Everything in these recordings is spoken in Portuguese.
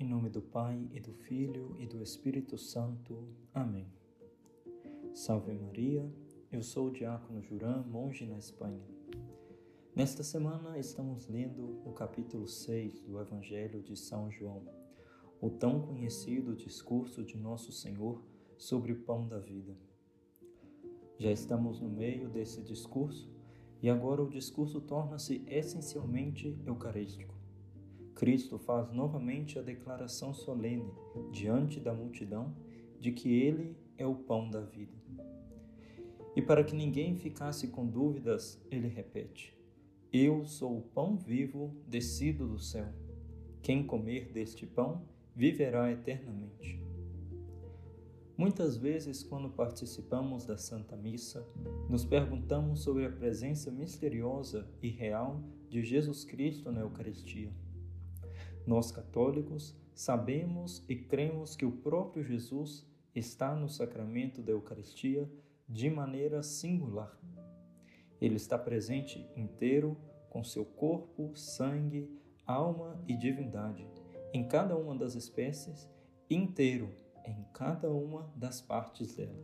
Em nome do Pai e do Filho e do Espírito Santo. Amém. Salve Maria, eu sou o Diácono Juran, monge na Espanha. Nesta semana estamos lendo o capítulo 6 do Evangelho de São João, o tão conhecido discurso de Nosso Senhor sobre o pão da vida. Já estamos no meio desse discurso e agora o discurso torna-se essencialmente eucarístico. Cristo faz novamente a declaração solene diante da multidão de que Ele é o pão da vida. E para que ninguém ficasse com dúvidas, ele repete: Eu sou o pão vivo descido do céu. Quem comer deste pão viverá eternamente. Muitas vezes, quando participamos da Santa Missa, nos perguntamos sobre a presença misteriosa e real de Jesus Cristo na Eucaristia. Nós católicos sabemos e cremos que o próprio Jesus está no sacramento da Eucaristia de maneira singular. Ele está presente inteiro com seu corpo, sangue, alma e divindade em cada uma das espécies, inteiro em cada uma das partes dela.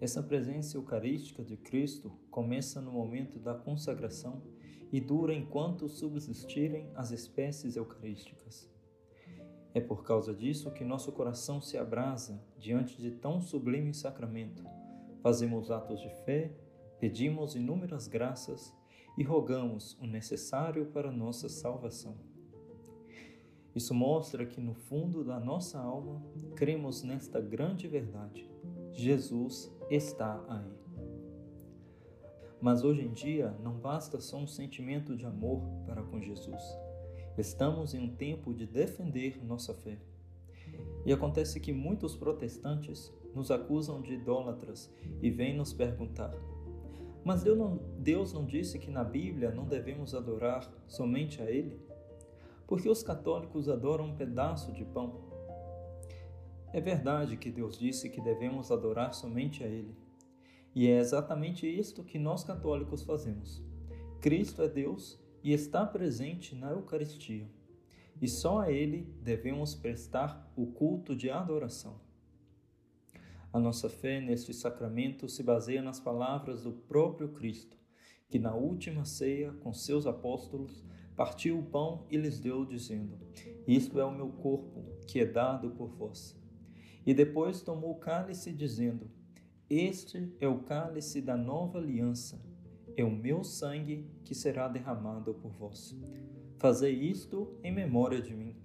Essa presença eucarística de Cristo começa no momento da consagração e dura enquanto subsistirem as espécies eucarísticas. É por causa disso que nosso coração se abrasa diante de tão sublime sacramento. Fazemos atos de fé, pedimos inúmeras graças e rogamos o necessário para nossa salvação. Isso mostra que no fundo da nossa alma cremos nesta grande verdade: Jesus está aí. Mas hoje em dia não basta só um sentimento de amor para com Jesus. Estamos em um tempo de defender nossa fé. E acontece que muitos protestantes nos acusam de idólatras e vêm nos perguntar: Mas Deus não, Deus não disse que na Bíblia não devemos adorar somente a Ele? Porque os católicos adoram um pedaço de pão? É verdade que Deus disse que devemos adorar somente a Ele. E é exatamente isto que nós católicos fazemos. Cristo é Deus e está presente na Eucaristia. E só a Ele devemos prestar o culto de adoração. A nossa fé neste sacramento se baseia nas palavras do próprio Cristo, que na última ceia, com seus apóstolos, partiu o pão e lhes deu, dizendo: Isto é o meu corpo, que é dado por vós. E depois tomou o cálice, dizendo: este é o cálice da nova aliança, é o meu sangue que será derramado por vós. Fazei isto em memória de mim.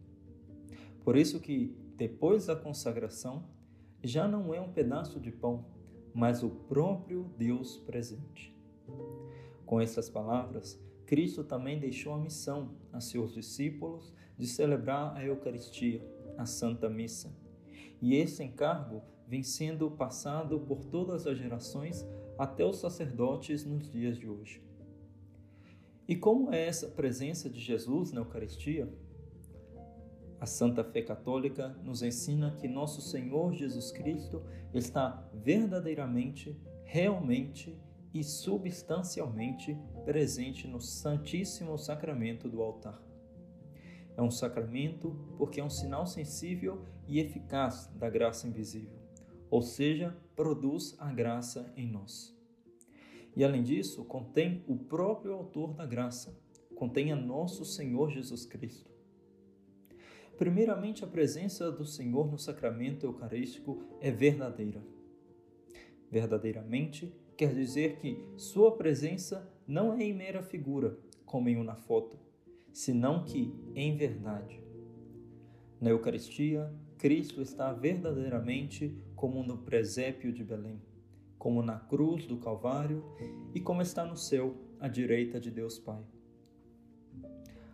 Por isso que, depois da consagração, já não é um pedaço de pão, mas o próprio Deus presente. Com estas palavras, Cristo também deixou a missão a seus discípulos de celebrar a Eucaristia, a Santa Missa e esse encargo vem sendo passado por todas as gerações até os sacerdotes nos dias de hoje. E como é essa presença de Jesus na Eucaristia? A Santa Fé Católica nos ensina que nosso Senhor Jesus Cristo está verdadeiramente, realmente e substancialmente presente no Santíssimo Sacramento do altar. É um sacramento porque é um sinal sensível e eficaz da graça invisível, ou seja, produz a graça em nós. E além disso, contém o próprio autor da graça, contém a nosso Senhor Jesus Cristo. Primeiramente, a presença do Senhor no sacramento eucarístico é verdadeira. Verdadeiramente quer dizer que sua presença não é em mera figura, como em uma foto, senão que, em verdade, na Eucaristia, Cristo está verdadeiramente como no presépio de Belém, como na cruz do Calvário e como está no céu, à direita de Deus Pai.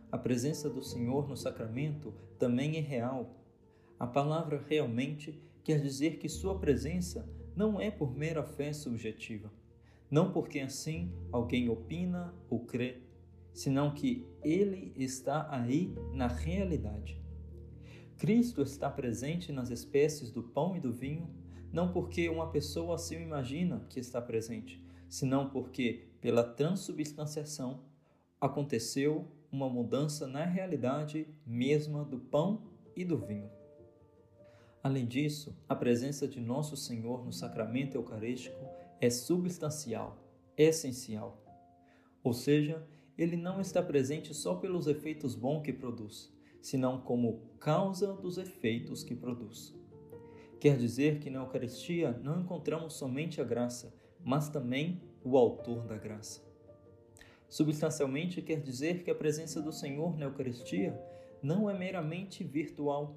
A presença do Senhor no sacramento também é real. A palavra realmente quer dizer que sua presença não é por mera fé subjetiva, não porque assim alguém opina ou crê, senão que Ele está aí na realidade. Cristo está presente nas espécies do pão e do vinho, não porque uma pessoa assim imagina que está presente, senão porque, pela transubstanciação, aconteceu uma mudança na realidade mesma do pão e do vinho. Além disso, a presença de Nosso Senhor no sacramento eucarístico é substancial, essencial. Ou seja, ele não está presente só pelos efeitos bons que produz, senão como causa dos efeitos que produz. Quer dizer que na Eucaristia não encontramos somente a graça, mas também o autor da graça. Substancialmente quer dizer que a presença do Senhor na Eucaristia não é meramente virtual,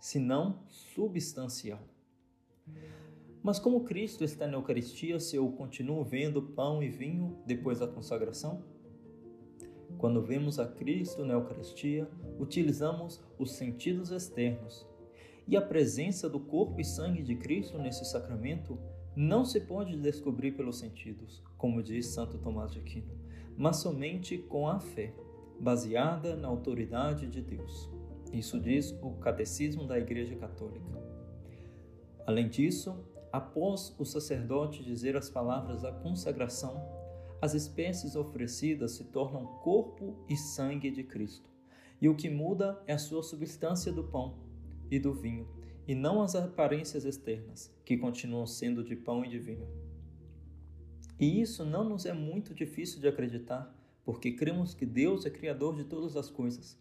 senão substancial. Mas como Cristo está na Eucaristia se eu continuo vendo pão e vinho depois da consagração? Quando vemos a Cristo na Eucaristia, utilizamos os sentidos externos. E a presença do corpo e sangue de Cristo nesse sacramento não se pode descobrir pelos sentidos, como diz Santo Tomás de Aquino, mas somente com a fé, baseada na autoridade de Deus. Isso diz o Catecismo da Igreja Católica. Além disso, após o sacerdote dizer as palavras da consagração, as espécies oferecidas se tornam corpo e sangue de Cristo. E o que muda é a sua substância do pão e do vinho, e não as aparências externas, que continuam sendo de pão e de vinho. E isso não nos é muito difícil de acreditar, porque cremos que Deus é criador de todas as coisas.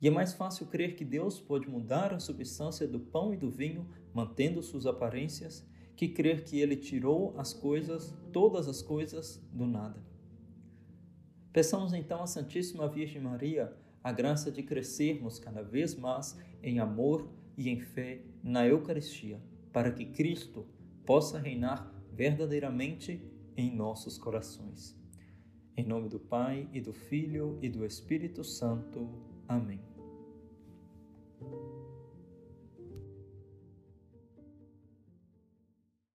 E é mais fácil crer que Deus pode mudar a substância do pão e do vinho, mantendo suas aparências, que crer que ele tirou as coisas, todas as coisas, do nada. Peçamos então à Santíssima Virgem Maria a graça de crescermos cada vez mais em amor e em fé na Eucaristia, para que Cristo possa reinar verdadeiramente em nossos corações. Em nome do Pai e do Filho e do Espírito Santo. Amém.